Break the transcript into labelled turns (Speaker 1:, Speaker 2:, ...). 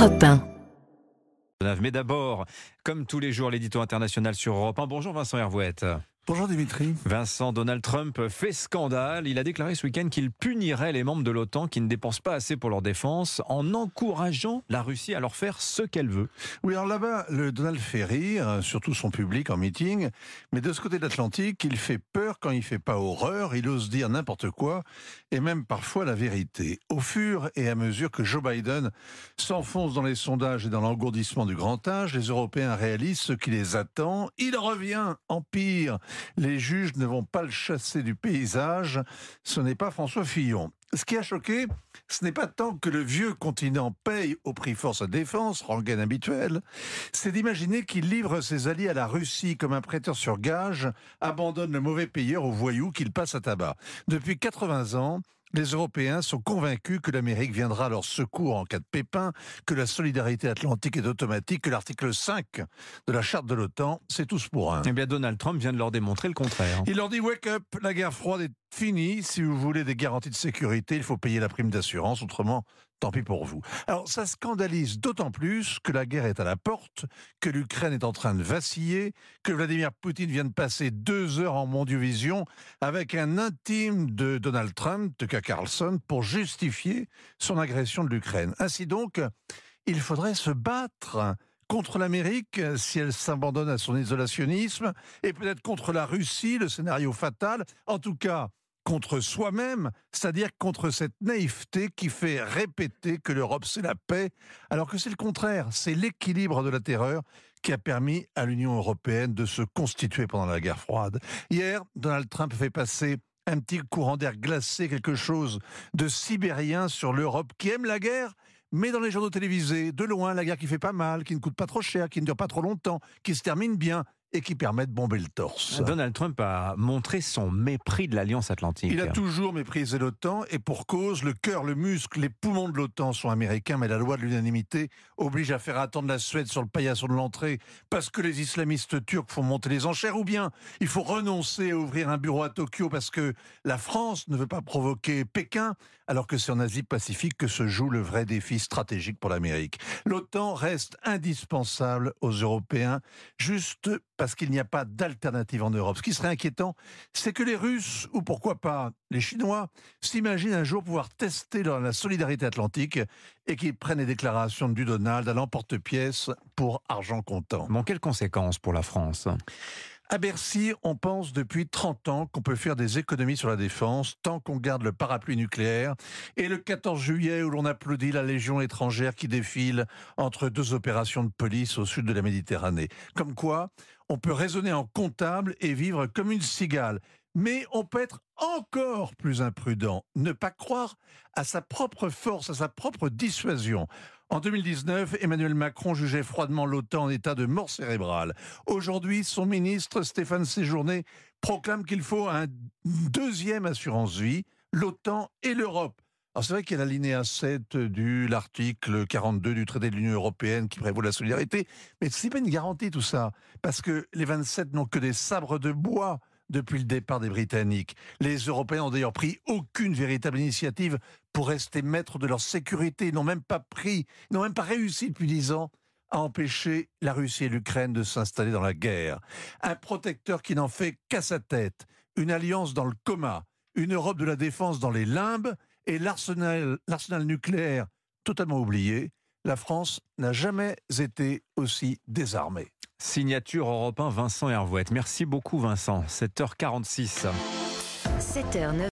Speaker 1: Europe 1.
Speaker 2: Mais d'abord, comme tous les jours, l'édito international sur Europe 1. Bonjour Vincent Hervouette.
Speaker 3: Bonjour Dimitri.
Speaker 2: Vincent, Donald Trump fait scandale. Il a déclaré ce week-end qu'il punirait les membres de l'OTAN qui ne dépensent pas assez pour leur défense en encourageant la Russie à leur faire ce qu'elle veut.
Speaker 3: Oui, alors là-bas, le Donald fait rire, surtout son public en meeting, mais de ce côté de l'Atlantique, il fait peur quand il fait pas horreur, il ose dire n'importe quoi, et même parfois la vérité. Au fur et à mesure que Joe Biden s'enfonce dans les sondages et dans l'engourdissement du grand âge, les Européens réalisent ce qui les attend. Il revient en pire les juges ne vont pas le chasser du paysage. Ce n'est pas François Fillon. Ce qui a choqué, ce n'est pas tant que le vieux continent paye au prix fort sa défense, rengaine habituelle, c'est d'imaginer qu'il livre ses alliés à la Russie comme un prêteur sur gage, abandonne le mauvais payeur aux voyous qu'il passe à tabac. Depuis 80 ans, les Européens sont convaincus que l'Amérique viendra à leur secours en cas de pépin, que la solidarité atlantique est automatique, que l'article 5 de la charte de l'OTAN, c'est tous pour un.
Speaker 2: Eh bien, Donald Trump vient de leur démontrer le contraire.
Speaker 3: Il leur dit wake up, la guerre froide est finie. Si vous voulez des garanties de sécurité, il faut payer la prime d'assurance, autrement, tant pis pour vous. Alors ça scandalise d'autant plus que la guerre est à la porte, que l'Ukraine est en train de vaciller, que Vladimir Poutine vient de passer deux heures en mondiovision avec un intime de Donald Trump, de K. Carlson, pour justifier son agression de l'Ukraine. Ainsi donc, il faudrait se battre contre l'Amérique si elle s'abandonne à son isolationnisme, et peut-être contre la Russie, le scénario fatal. En tout cas, contre soi-même, c'est-à-dire contre cette naïveté qui fait répéter que l'Europe c'est la paix, alors que c'est le contraire, c'est l'équilibre de la terreur qui a permis à l'Union européenne de se constituer pendant la guerre froide. Hier, Donald Trump fait passer un petit courant d'air glacé, quelque chose de sibérien sur l'Europe qui aime la guerre, mais dans les journaux télévisés, de loin, la guerre qui fait pas mal, qui ne coûte pas trop cher, qui ne dure pas trop longtemps, qui se termine bien, et qui permet de bomber le torse.
Speaker 2: Donald Trump a montré son mépris de l'Alliance Atlantique.
Speaker 3: Il a toujours méprisé l'OTAN et pour cause, le cœur, le muscle, les poumons de l'OTAN sont américains, mais la loi de l'unanimité oblige à faire attendre la Suède sur le paillasson de l'entrée parce que les islamistes turcs font monter les enchères ou bien il faut renoncer à ouvrir un bureau à Tokyo parce que la France ne veut pas provoquer Pékin alors que c'est en Asie-Pacifique que se joue le vrai défi stratégique pour l'Amérique. L'OTAN reste indispensable aux Européens juste parce qu'il n'y a pas d'alternative en Europe. Ce qui serait inquiétant, c'est que les Russes, ou pourquoi pas les Chinois, s'imaginent un jour pouvoir tester la solidarité atlantique et qu'ils prennent les déclarations du Donald à l'emporte-pièce pour argent comptant.
Speaker 2: Bon, quelles conséquences pour la France?
Speaker 3: À Bercy, on pense depuis 30 ans qu'on peut faire des économies sur la défense tant qu'on garde le parapluie nucléaire. Et le 14 juillet, où l'on applaudit la Légion étrangère qui défile entre deux opérations de police au sud de la Méditerranée. Comme quoi, on peut raisonner en comptable et vivre comme une cigale. Mais on peut être encore plus imprudent, ne pas croire à sa propre force, à sa propre dissuasion. En 2019, Emmanuel Macron jugeait froidement l'OTAN en état de mort cérébrale. Aujourd'hui, son ministre Stéphane Séjourné proclame qu'il faut un deuxième assurance vie, l'OTAN et l'Europe. Alors c'est vrai qu'il y a l'alinéa 7 de l'article 42 du traité de l'Union européenne qui prévaut la solidarité, mais ce n'est pas une garantie tout ça, parce que les 27 n'ont que des sabres de bois depuis le départ des Britanniques. Les Européens ont d'ailleurs pris aucune véritable initiative pour rester maîtres de leur sécurité. Ils n'ont même pas pris, n'ont même pas réussi depuis dix ans à empêcher la Russie et l'Ukraine de s'installer dans la guerre. Un protecteur qui n'en fait qu'à sa tête, une alliance dans le coma, une Europe de la défense dans les limbes, et l'arsenal, nucléaire totalement oublié, la France n'a jamais été aussi désarmée.
Speaker 2: Signature européen Vincent Hervouette. Merci beaucoup Vincent. 7h46.
Speaker 1: 7h9.